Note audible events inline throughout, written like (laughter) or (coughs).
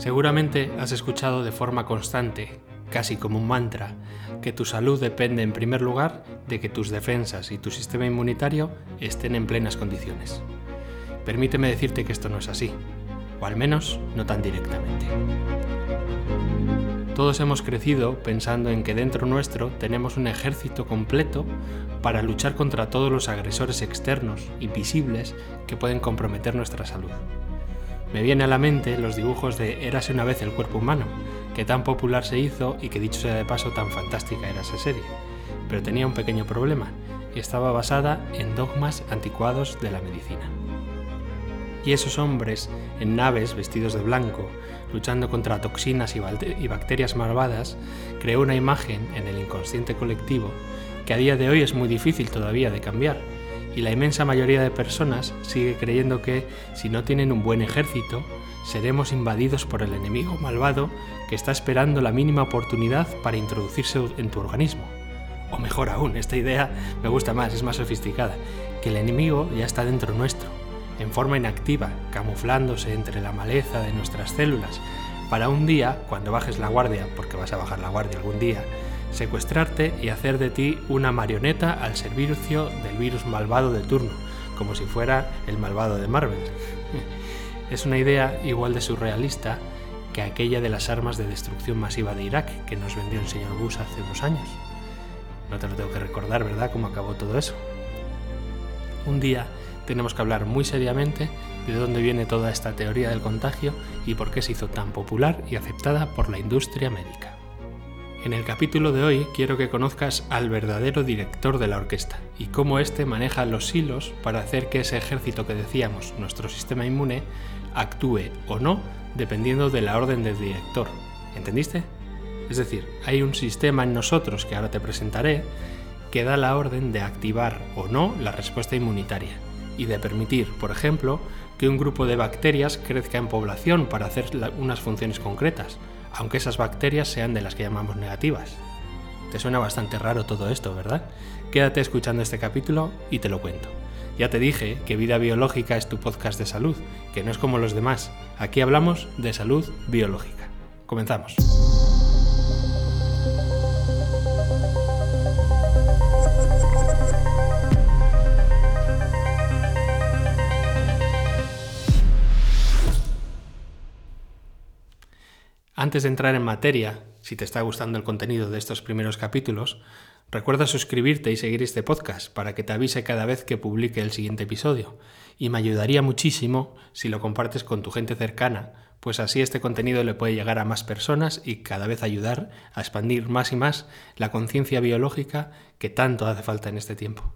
Seguramente has escuchado de forma constante, casi como un mantra, que tu salud depende en primer lugar de que tus defensas y tu sistema inmunitario estén en plenas condiciones. Permíteme decirte que esto no es así, o al menos no tan directamente. Todos hemos crecido pensando en que dentro nuestro tenemos un ejército completo para luchar contra todos los agresores externos, invisibles, que pueden comprometer nuestra salud. Me viene a la mente los dibujos de Érase una vez el cuerpo humano, que tan popular se hizo y que dicho sea de paso tan fantástica era esa serie, pero tenía un pequeño problema, y estaba basada en dogmas anticuados de la medicina. Y esos hombres, en naves vestidos de blanco, luchando contra toxinas y bacterias malvadas, creó una imagen en el inconsciente colectivo que a día de hoy es muy difícil todavía de cambiar, y la inmensa mayoría de personas sigue creyendo que si no tienen un buen ejército, seremos invadidos por el enemigo malvado que está esperando la mínima oportunidad para introducirse en tu organismo. O mejor aún, esta idea me gusta más, es más sofisticada, que el enemigo ya está dentro nuestro, en forma inactiva, camuflándose entre la maleza de nuestras células, para un día, cuando bajes la guardia, porque vas a bajar la guardia algún día, secuestrarte y hacer de ti una marioneta al servicio del virus malvado de turno, como si fuera el malvado de Marvel. (laughs) Es una idea igual de surrealista que aquella de las armas de destrucción masiva de Irak que nos vendió el señor Bush hace unos años. No te lo tengo que recordar, ¿verdad?, cómo acabó todo eso. Un día tenemos que hablar muy seriamente de dónde viene toda esta teoría del contagio y por qué se hizo tan popular y aceptada por la industria médica. En el capítulo de hoy quiero que conozcas al verdadero director de la orquesta y cómo éste maneja los hilos para hacer que ese ejército que decíamos, nuestro sistema inmune, actúe o no dependiendo de la orden del director. ¿Entendiste? Es decir, hay un sistema en nosotros que ahora te presentaré que da la orden de activar o no la respuesta inmunitaria y de permitir, por ejemplo, que un grupo de bacterias crezca en población para hacer unas funciones concretas aunque esas bacterias sean de las que llamamos negativas. Te suena bastante raro todo esto, ¿verdad? Quédate escuchando este capítulo y te lo cuento. Ya te dije que Vida Biológica es tu podcast de salud, que no es como los demás. Aquí hablamos de salud biológica. Comenzamos. Antes de entrar en materia, si te está gustando el contenido de estos primeros capítulos, recuerda suscribirte y seguir este podcast para que te avise cada vez que publique el siguiente episodio. Y me ayudaría muchísimo si lo compartes con tu gente cercana, pues así este contenido le puede llegar a más personas y cada vez ayudar a expandir más y más la conciencia biológica que tanto hace falta en este tiempo.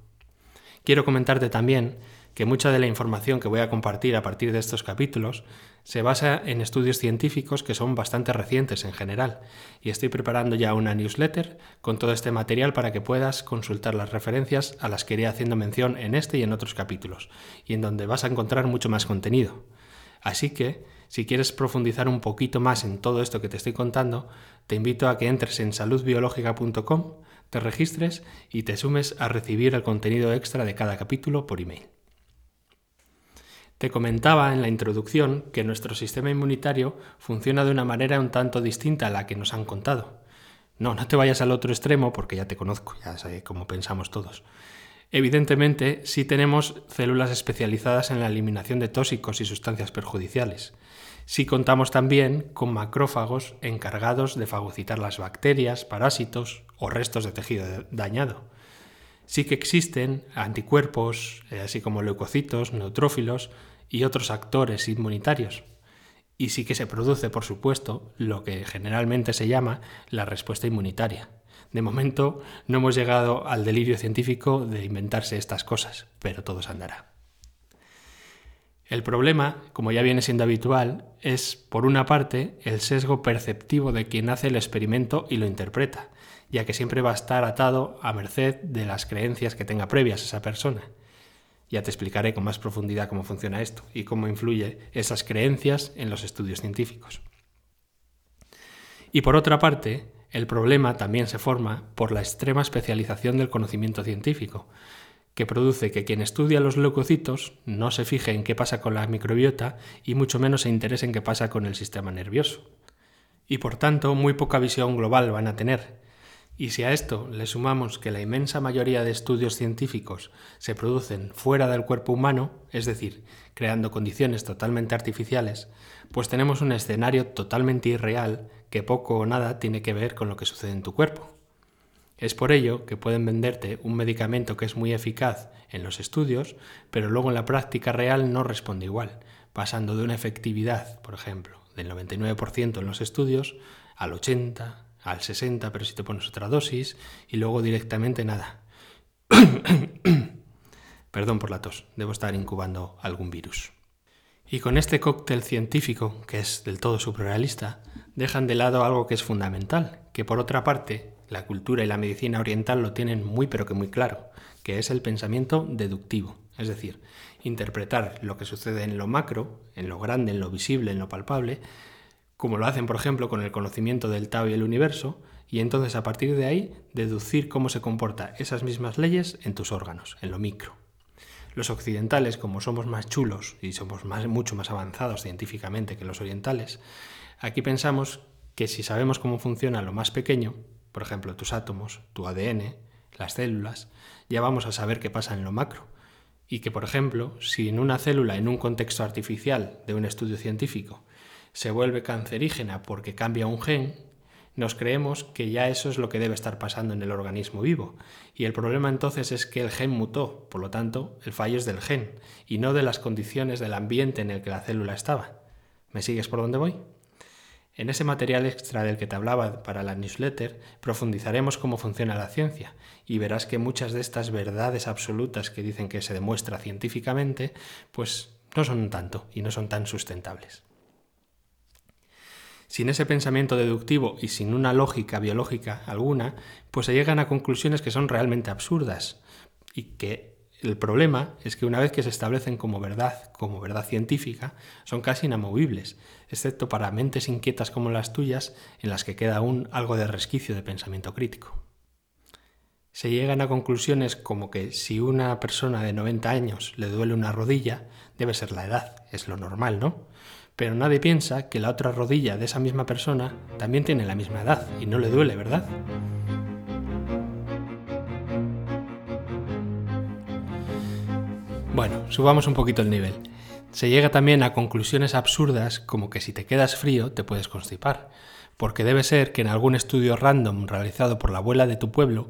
Quiero comentarte también que mucha de la información que voy a compartir a partir de estos capítulos se basa en estudios científicos que son bastante recientes en general, y estoy preparando ya una newsletter con todo este material para que puedas consultar las referencias a las que iré haciendo mención en este y en otros capítulos, y en donde vas a encontrar mucho más contenido. Así que, si quieres profundizar un poquito más en todo esto que te estoy contando, te invito a que entres en saludbiológica.com, te registres y te sumes a recibir el contenido extra de cada capítulo por email. Te comentaba en la introducción que nuestro sistema inmunitario funciona de una manera un tanto distinta a la que nos han contado. No, no te vayas al otro extremo porque ya te conozco, ya sé cómo pensamos todos. Evidentemente, sí tenemos células especializadas en la eliminación de tóxicos y sustancias perjudiciales. Sí contamos también con macrófagos encargados de fagocitar las bacterias, parásitos o restos de tejido dañado. Sí que existen anticuerpos, eh, así como leucocitos, neutrófilos y otros actores inmunitarios. Y sí que se produce, por supuesto, lo que generalmente se llama la respuesta inmunitaria. De momento no hemos llegado al delirio científico de inventarse estas cosas, pero todo se andará. El problema, como ya viene siendo habitual, es, por una parte, el sesgo perceptivo de quien hace el experimento y lo interpreta, ya que siempre va a estar atado a merced de las creencias que tenga previas esa persona. Ya te explicaré con más profundidad cómo funciona esto y cómo influye esas creencias en los estudios científicos. Y por otra parte, el problema también se forma por la extrema especialización del conocimiento científico, que produce que quien estudia los leucocitos no se fije en qué pasa con la microbiota y mucho menos se interese en qué pasa con el sistema nervioso. Y por tanto, muy poca visión global van a tener. Y si a esto le sumamos que la inmensa mayoría de estudios científicos se producen fuera del cuerpo humano, es decir, creando condiciones totalmente artificiales, pues tenemos un escenario totalmente irreal que poco o nada tiene que ver con lo que sucede en tu cuerpo. Es por ello que pueden venderte un medicamento que es muy eficaz en los estudios, pero luego en la práctica real no responde igual, pasando de una efectividad, por ejemplo, del 99% en los estudios al 80, al 60, pero si te pones otra dosis, y luego directamente nada. (coughs) Perdón por la tos, debo estar incubando algún virus. Y con este cóctel científico, que es del todo surrealista, dejan de lado algo que es fundamental, que por otra parte la cultura y la medicina oriental lo tienen muy pero que muy claro, que es el pensamiento deductivo, es decir, interpretar lo que sucede en lo macro, en lo grande, en lo visible, en lo palpable, como lo hacen por ejemplo con el conocimiento del Tao y el universo, y entonces a partir de ahí deducir cómo se comportan esas mismas leyes en tus órganos, en lo micro. Los occidentales, como somos más chulos y somos mucho más avanzados científicamente que los orientales, aquí pensamos que si sabemos cómo funciona lo más pequeño, por ejemplo, tus átomos, tu ADN, las células, ya vamos a saber qué pasa en lo macro. Y que, por ejemplo, si en una célula, en un contexto artificial de un estudio científico, se vuelve cancerígena porque cambia un gen, nos creemos que ya eso es lo que debe estar pasando en el organismo vivo. Y el problema entonces es que el gen mutó, por lo tanto, el fallo es del gen y no de las condiciones del ambiente en el que la célula estaba. ¿Me sigues por dónde voy? En ese material extra del que te hablaba para la newsletter profundizaremos cómo funciona la ciencia y verás que muchas de estas verdades absolutas que dicen que se demuestra científicamente, pues no son tanto y no son tan sustentables. Sin ese pensamiento deductivo y sin una lógica biológica alguna, pues se llegan a conclusiones que son realmente absurdas y que el problema es que una vez que se establecen como verdad, como verdad científica, son casi inamovibles, excepto para mentes inquietas como las tuyas, en las que queda aún algo de resquicio de pensamiento crítico. Se llegan a conclusiones como que si una persona de 90 años le duele una rodilla, debe ser la edad, es lo normal, ¿no? Pero nadie piensa que la otra rodilla de esa misma persona también tiene la misma edad y no le duele, ¿verdad? Bueno, subamos un poquito el nivel. Se llega también a conclusiones absurdas como que si te quedas frío te puedes constipar, porque debe ser que en algún estudio random realizado por la abuela de tu pueblo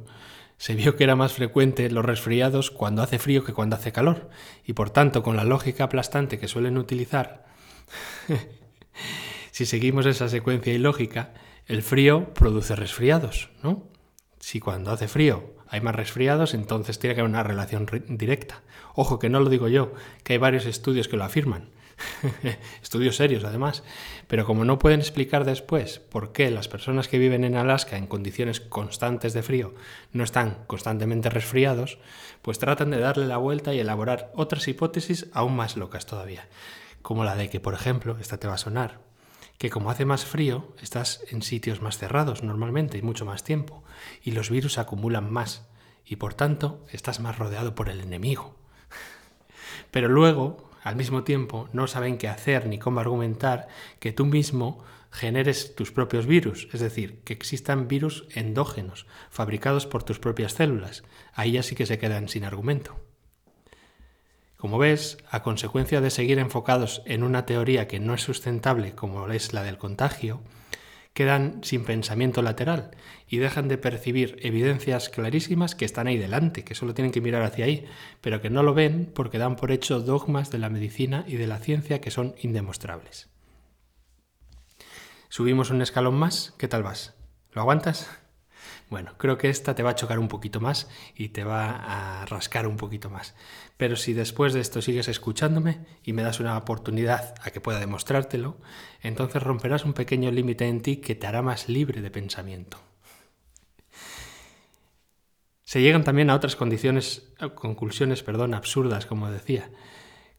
se vio que era más frecuente los resfriados cuando hace frío que cuando hace calor, y por tanto con la lógica aplastante que suelen utilizar, (laughs) si seguimos esa secuencia ilógica, el frío produce resfriados, ¿no? Si cuando hace frío hay más resfriados, entonces tiene que haber una relación directa. Ojo, que no lo digo yo, que hay varios estudios que lo afirman. (laughs) estudios serios, además. Pero como no pueden explicar después por qué las personas que viven en Alaska en condiciones constantes de frío no están constantemente resfriados, pues tratan de darle la vuelta y elaborar otras hipótesis aún más locas todavía. Como la de que, por ejemplo, esta te va a sonar, que como hace más frío, estás en sitios más cerrados normalmente y mucho más tiempo, y los virus acumulan más, y por tanto estás más rodeado por el enemigo. (laughs) Pero luego, al mismo tiempo, no saben qué hacer ni cómo argumentar que tú mismo generes tus propios virus, es decir, que existan virus endógenos, fabricados por tus propias células. Ahí ya sí que se quedan sin argumento. Como ves, a consecuencia de seguir enfocados en una teoría que no es sustentable como es la del contagio, quedan sin pensamiento lateral y dejan de percibir evidencias clarísimas que están ahí delante, que solo tienen que mirar hacia ahí, pero que no lo ven porque dan por hecho dogmas de la medicina y de la ciencia que son indemostrables. Subimos un escalón más, ¿qué tal vas? ¿Lo aguantas? Bueno, creo que esta te va a chocar un poquito más y te va a rascar un poquito más. Pero si después de esto sigues escuchándome y me das una oportunidad a que pueda demostrártelo, entonces romperás un pequeño límite en ti que te hará más libre de pensamiento. Se llegan también a otras condiciones, conclusiones perdón, absurdas, como decía,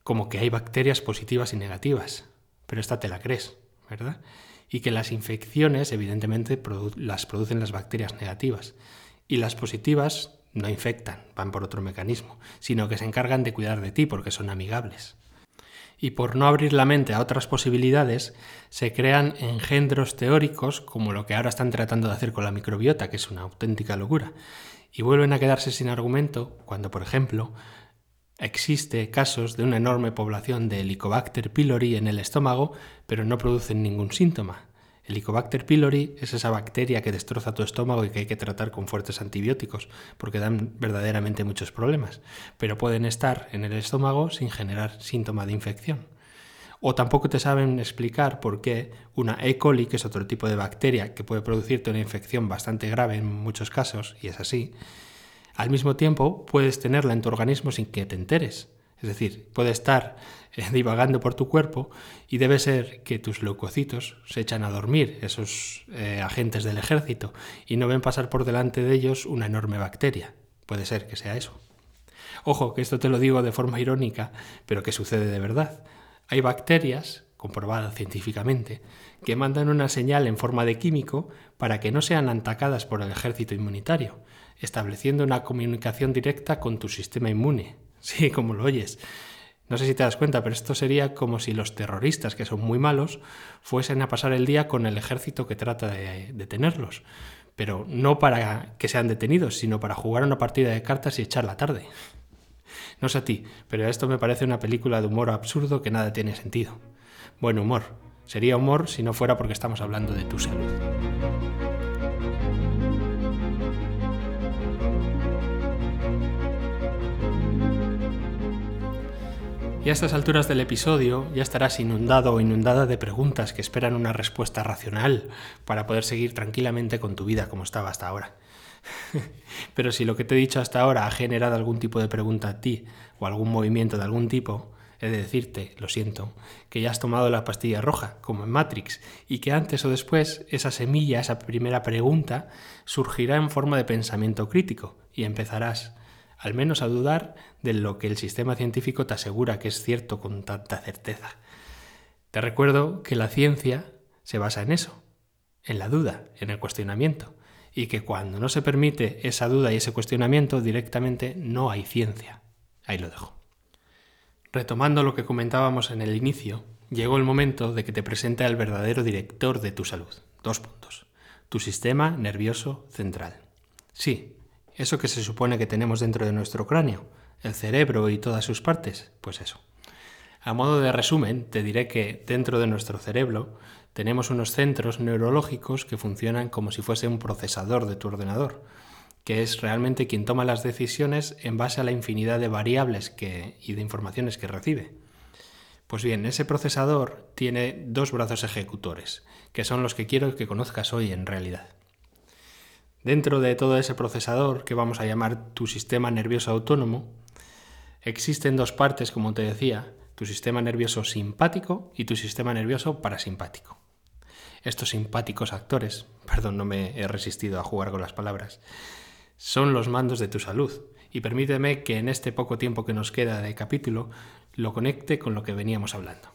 como que hay bacterias positivas y negativas. Pero esta te la crees, ¿verdad? Y que las infecciones evidentemente las producen las bacterias negativas y las positivas no infectan, van por otro mecanismo, sino que se encargan de cuidar de ti porque son amigables. Y por no abrir la mente a otras posibilidades, se crean engendros teóricos como lo que ahora están tratando de hacer con la microbiota, que es una auténtica locura, y vuelven a quedarse sin argumento cuando, por ejemplo, existe casos de una enorme población de Helicobacter pylori en el estómago, pero no producen ningún síntoma. Helicobacter pylori es esa bacteria que destroza tu estómago y que hay que tratar con fuertes antibióticos, porque dan verdaderamente muchos problemas, pero pueden estar en el estómago sin generar síntoma de infección. O tampoco te saben explicar por qué una E. coli, que es otro tipo de bacteria que puede producirte una infección bastante grave en muchos casos, y es así, al mismo tiempo puedes tenerla en tu organismo sin que te enteres. Es decir, puede estar eh, (laughs) divagando por tu cuerpo y debe ser que tus leucocitos se echan a dormir, esos eh, agentes del ejército, y no ven pasar por delante de ellos una enorme bacteria. Puede ser que sea eso. Ojo, que esto te lo digo de forma irónica, pero que sucede de verdad. Hay bacterias, comprobadas científicamente, que mandan una señal en forma de químico para que no sean atacadas por el ejército inmunitario, estableciendo una comunicación directa con tu sistema inmune. (laughs) Sí, como lo oyes. No sé si te das cuenta, pero esto sería como si los terroristas, que son muy malos, fuesen a pasar el día con el ejército que trata de detenerlos. Pero no para que sean detenidos, sino para jugar una partida de cartas y echar la tarde. (laughs) No sé a ti, pero esto me parece una película de humor absurdo que nada tiene sentido. Buen humor. Sería humor si no fuera porque estamos hablando de tu salud. Y a estas alturas del episodio ya estarás inundado o inundada de preguntas que esperan una respuesta racional para poder seguir tranquilamente con tu vida como estaba hasta ahora. (laughs) Pero si lo que te he dicho hasta ahora ha generado algún tipo de pregunta a ti o algún movimiento de algún tipo, he de decirte, lo siento, que ya has tomado la pastilla roja, como en Matrix, y que antes o después esa semilla, esa primera pregunta, surgirá en forma de pensamiento crítico y empezarás al menos a dudar de lo que el sistema científico te asegura que es cierto con tanta certeza. Te recuerdo que la ciencia se basa en eso, en la duda, en el cuestionamiento, y que cuando no se permite esa duda y ese cuestionamiento directamente no hay ciencia. Ahí lo dejo. Retomando lo que comentábamos en el inicio, llegó el momento de que te presente al verdadero director de tu salud. Dos puntos. Tu sistema nervioso central. Sí, eso que se supone que tenemos dentro de nuestro cráneo, el cerebro y todas sus partes, pues eso. A modo de resumen, te diré que dentro de nuestro cerebro tenemos unos centros neurológicos que funcionan como si fuese un procesador de tu ordenador, que es realmente quien toma las decisiones en base a la infinidad de variables que, y de informaciones que recibe. Pues bien, ese procesador tiene dos brazos ejecutores, que son los que quiero que conozcas hoy en realidad. Dentro de todo ese procesador, que vamos a llamar tu sistema nervioso autónomo, existen dos partes, como te decía, tu sistema nervioso simpático y tu sistema nervioso parasimpático. Estos simpáticos actores, (laughs) perdón, no me he resistido a jugar con las palabras, son los mandos de tu salud. Y permíteme que en este poco tiempo que nos queda de capítulo lo conecte con lo que veníamos hablando.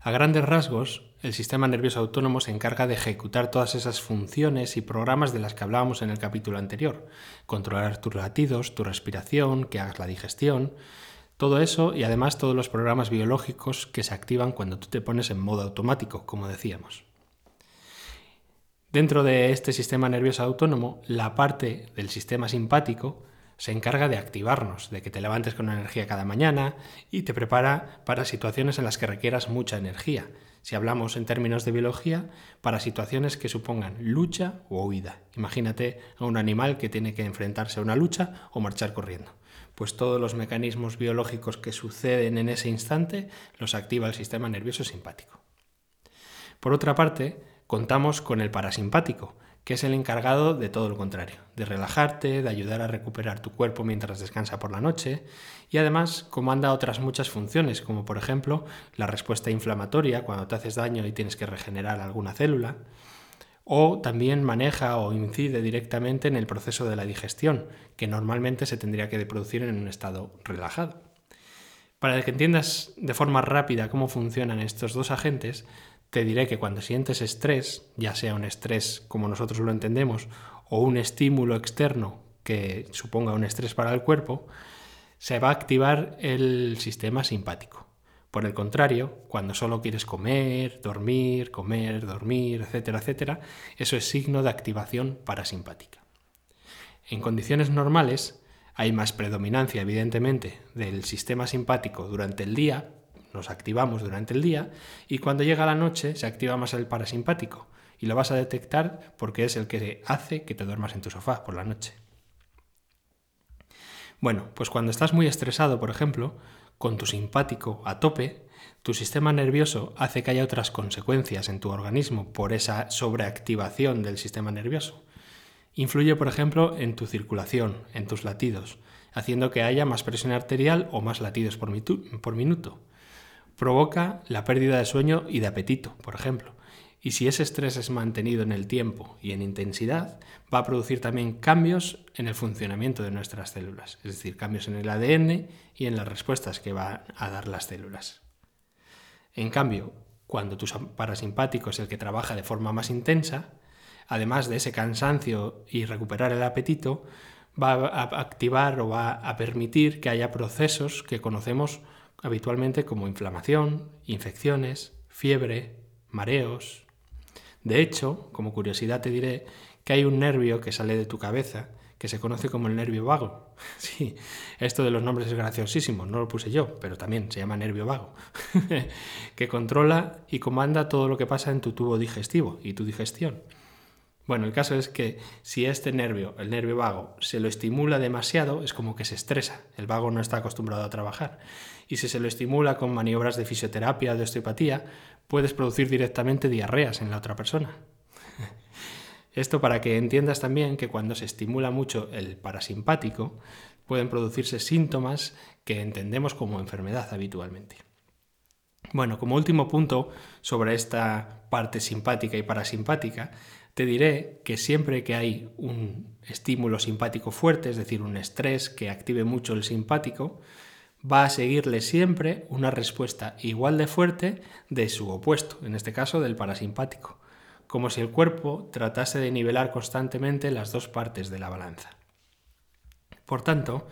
A grandes rasgos, el sistema nervioso autónomo se encarga de ejecutar todas esas funciones y programas de las que hablábamos en el capítulo anterior. Controlar tus latidos, tu respiración, que hagas la digestión, todo eso y además todos los programas biológicos que se activan cuando tú te pones en modo automático, como decíamos. Dentro de este sistema nervioso autónomo, la parte del sistema simpático se encarga de activarnos, de que te levantes con energía cada mañana y te prepara para situaciones en las que requieras mucha energía. Si hablamos en términos de biología, para situaciones que supongan lucha o huida. Imagínate a un animal que tiene que enfrentarse a una lucha o marchar corriendo. Pues todos los mecanismos biológicos que suceden en ese instante los activa el sistema nervioso simpático. Por otra parte, contamos con el parasimpático, que es el encargado de todo lo contrario, de relajarte, de ayudar a recuperar tu cuerpo mientras descansa por la noche y además comanda otras muchas funciones, como por ejemplo la respuesta inflamatoria cuando te haces daño y tienes que regenerar alguna célula, o también maneja o incide directamente en el proceso de la digestión, que normalmente se tendría que producir en un estado relajado. Para que entiendas de forma rápida cómo funcionan estos dos agentes, te diré que cuando sientes estrés, ya sea un estrés como nosotros lo entendemos, o un estímulo externo que suponga un estrés para el cuerpo, se va a activar el sistema simpático. Por el contrario, cuando solo quieres comer, dormir, comer, dormir, etcétera, etcétera, eso es signo de activación parasimpática. En condiciones normales hay más predominancia, evidentemente, del sistema simpático durante el día, nos activamos durante el día, y cuando llega la noche se activa más el parasimpático, y lo vas a detectar porque es el que hace que te duermas en tu sofá por la noche. Bueno, pues cuando estás muy estresado, por ejemplo, con tu simpático a tope, tu sistema nervioso hace que haya otras consecuencias en tu organismo por esa sobreactivación del sistema nervioso. Influye, por ejemplo, en tu circulación, en tus latidos, haciendo que haya más presión arterial o más latidos por, por minuto. Provoca la pérdida de sueño y de apetito, por ejemplo, y si ese estrés es mantenido en el tiempo y en intensidad, va a producir también cambios en el funcionamiento de nuestras células, es decir, cambios en el ADN y en las respuestas que van a dar las células. En cambio, cuando tu parasimpático es el que trabaja de forma más intensa, además de ese cansancio y recuperar el apetito, va a activar o va a permitir que haya procesos que conocemos habitualmente como inflamación, infecciones, fiebre, mareos, de hecho, como curiosidad te diré que hay un nervio que sale de tu cabeza que se conoce como el nervio vago. (laughs) Sí, esto de los nombres es graciosísimo, no lo puse yo, pero también se llama nervio vago, (laughs) que controla y comanda todo lo que pasa en tu tubo digestivo y tu digestión. Bueno, el caso es que si este nervio, el nervio vago, se lo estimula demasiado, es como que se estresa. El vago no está acostumbrado a trabajar. Y si se lo estimula con maniobras de fisioterapia o de osteopatía, puedes producir directamente diarreas en la otra persona. (laughs) Esto para que entiendas también que cuando se estimula mucho el parasimpático, pueden producirse síntomas que entendemos como enfermedad habitualmente. Bueno, como último punto sobre esta parte simpática y parasimpática, te diré que siempre que hay un estímulo simpático fuerte, es decir, un estrés que active mucho el simpático, va a seguirle siempre una respuesta igual de fuerte de su opuesto, en este caso del parasimpático, como si el cuerpo tratase de nivelar constantemente las dos partes de la balanza. Por tanto,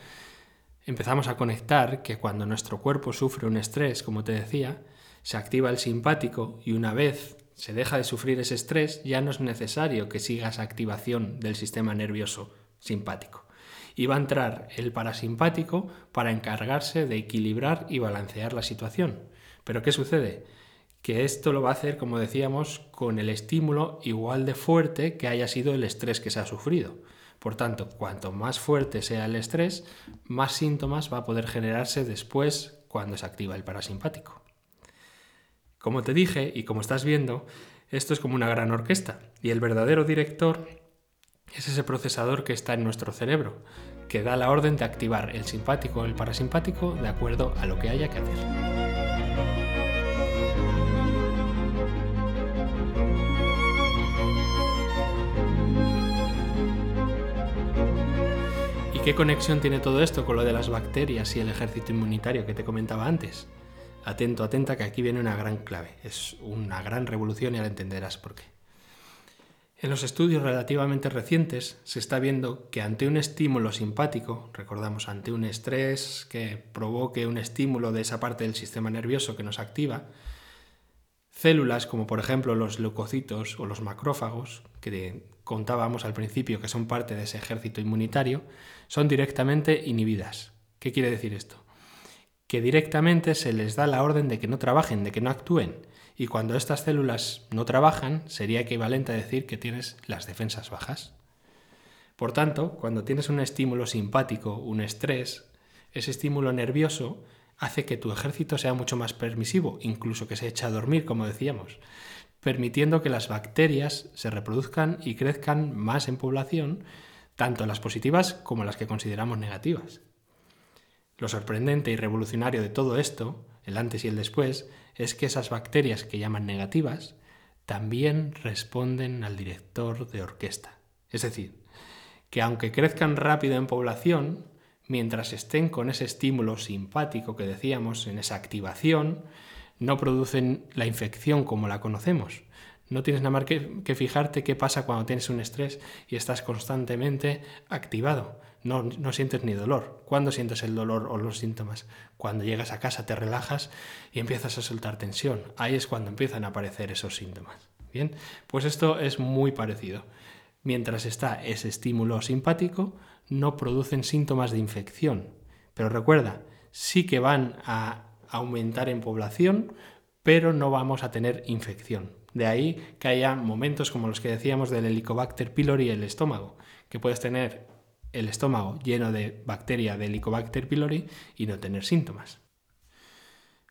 empezamos a conectar que cuando nuestro cuerpo sufre un estrés, como te decía, se activa el simpático y una vez se deja de sufrir ese estrés, ya no es necesario que siga esa activación del sistema nervioso simpático. Y va a entrar el parasimpático para encargarse de equilibrar y balancear la situación. Pero ¿qué sucede? Que esto lo va a hacer, como decíamos, con el estímulo igual de fuerte que haya sido el estrés que se ha sufrido. Por tanto, cuanto más fuerte sea el estrés, más síntomas va a poder generarse después cuando se activa el parasimpático. Como te dije y como estás viendo, esto es como una gran orquesta y el verdadero director es ese procesador que está en nuestro cerebro, que da la orden de activar el simpático o el parasimpático de acuerdo a lo que haya que hacer. Qué conexión tiene todo esto con lo de las bacterias y el ejército inmunitario que te comentaba antes? Atento, atenta, que aquí viene una gran clave. Es una gran revolución y ahora entenderás por qué. En los estudios relativamente recientes se está viendo que ante un estímulo simpático, recordamos, ante un estrés que provoque un estímulo de esa parte del sistema nervioso que nos activa, células como por ejemplo los leucocitos o los macrófagos, que contábamos al principio que son parte de ese ejército inmunitario, son directamente inhibidas. ¿Qué quiere decir esto? que directamente se les da la orden de que no trabajen, de que no actúen. Y cuando estas células no trabajan, sería equivalente a decir que tienes las defensas bajas. Por tanto, cuando tienes un estímulo simpático, un estrés, ese estímulo nervioso hace que tu ejército sea mucho más permisivo, incluso que se eche a dormir, como decíamos, permitiendo que las bacterias se reproduzcan y crezcan más en población, tanto las positivas como las que consideramos negativas. Lo sorprendente y revolucionario de todo esto, el antes y el después, es que esas bacterias que llaman negativas también responden al director de orquesta. Es decir, que aunque crezcan rápido en población, mientras estén con ese estímulo simpático que decíamos, en esa activación, no producen la infección como la conocemos, No tienes nada más que, fijarte qué pasa cuando tienes un estrés y estás constantemente activado. No, no, sientes ni dolor. ¿Cuándo sientes el dolor o los síntomas? Cuando llegas a casa, te relajas y empiezas a soltar tensión. Ahí es cuando empiezan a aparecer esos síntomas. Bien, pues esto es muy parecido. Mientras está ese estímulo simpático, no producen síntomas de infección. Pero recuerda, sí que van a aumentar en población, pero no vamos a tener infección. De ahí que haya momentos como los que decíamos del Helicobacter pylori el estómago, que puedes tener el estómago lleno de bacteria de Helicobacter pylori y no tener síntomas.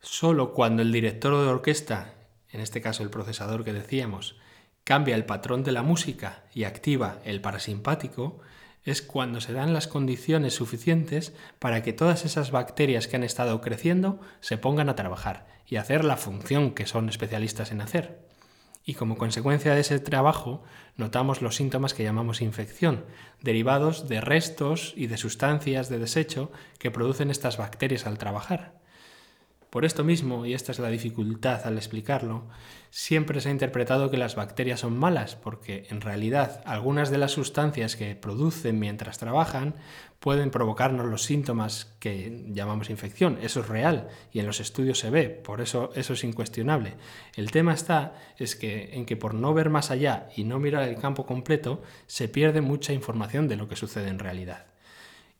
Solo cuando el director de orquesta, en este caso el procesador que decíamos, cambia el patrón de la música y activa el parasimpático, es cuando se dan las condiciones suficientes para que todas esas bacterias que han estado creciendo se pongan a trabajar y hacer la función que son especialistas en hacer. Y como consecuencia de ese trabajo notamos los síntomas que llamamos infección, derivados de restos y de sustancias de desecho que producen estas bacterias al trabajar. Por esto mismo, y esta es la dificultad al explicarlo, siempre se ha interpretado que las bacterias son malas, porque en realidad algunas de las sustancias que producen mientras trabajan pueden provocarnos los síntomas que llamamos infección. Eso es real y en los estudios se ve, por eso eso es incuestionable. El tema está es que en que por no ver más allá y no mirar el campo completo, se pierde mucha información de lo que sucede en realidad.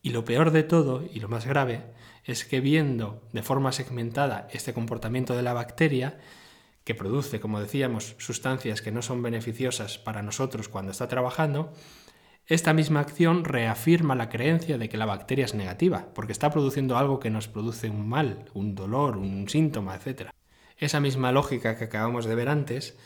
Y lo peor de todo, y lo más grave, es que viendo de forma segmentada este comportamiento de la bacteria, que produce, como decíamos, sustancias que no son beneficiosas para nosotros cuando está trabajando, esta misma acción reafirma la creencia de que la bacteria es negativa, porque está produciendo algo que nos produce un mal, un dolor, un síntoma, etc. Esa misma lógica que acabamos de ver antes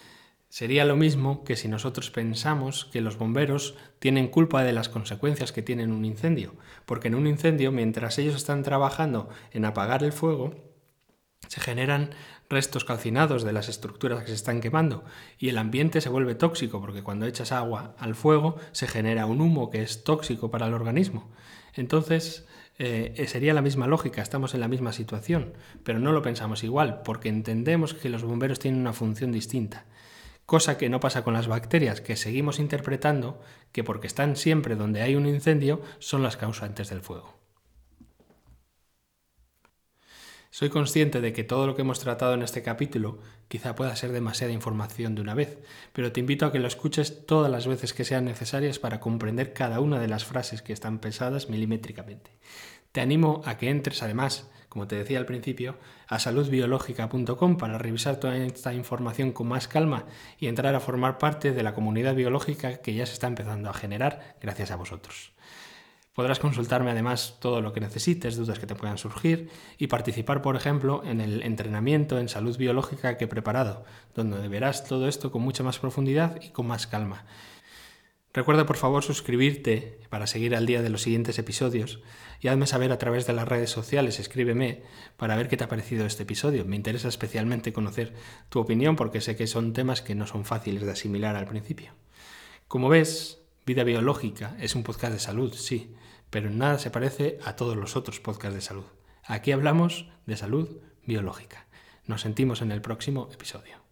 Sería lo mismo que si nosotros pensamos que los bomberos tienen culpa de las consecuencias que tiene un incendio, porque en un incendio, mientras ellos están trabajando en apagar el fuego, se generan restos calcinados de las estructuras que se están quemando y el ambiente se vuelve tóxico porque cuando echas agua al fuego se genera un humo que es tóxico para el organismo. Entonces, eh, sería la misma lógica, estamos en la misma situación, pero no lo pensamos igual porque entendemos que los bomberos tienen una función distinta cosa que no pasa con las bacterias, que seguimos interpretando que porque están siempre donde hay un incendio son las causantes del fuego. Soy consciente de que todo lo que hemos tratado en este capítulo quizá pueda ser demasiada información de una vez, pero te invito a que lo escuches todas las veces que sean necesarias para comprender cada una de las frases que están pesadas milimétricamente. Te animo a que entres además como te decía al principio, a saludbiológica.com para revisar toda esta información con más calma y entrar a formar parte de la comunidad biológica que ya se está empezando a generar gracias a vosotros. Podrás consultarme además todo lo que necesites, dudas que te puedan surgir y participar, por ejemplo, en el entrenamiento en salud biológica que he preparado, donde verás todo esto con mucha más profundidad y con más calma. Recuerda por favor suscribirte para seguir al día de los siguientes episodios y hazme saber a través de las redes sociales, escríbeme para ver qué te ha parecido este episodio. Me interesa especialmente conocer tu opinión porque sé que son temas que no son fáciles de asimilar al principio. Como ves, Vida Biológica es un podcast de salud, sí, pero en nada se parece a todos los otros podcasts de salud. Aquí hablamos de salud biológica. Nos sentimos en el próximo episodio.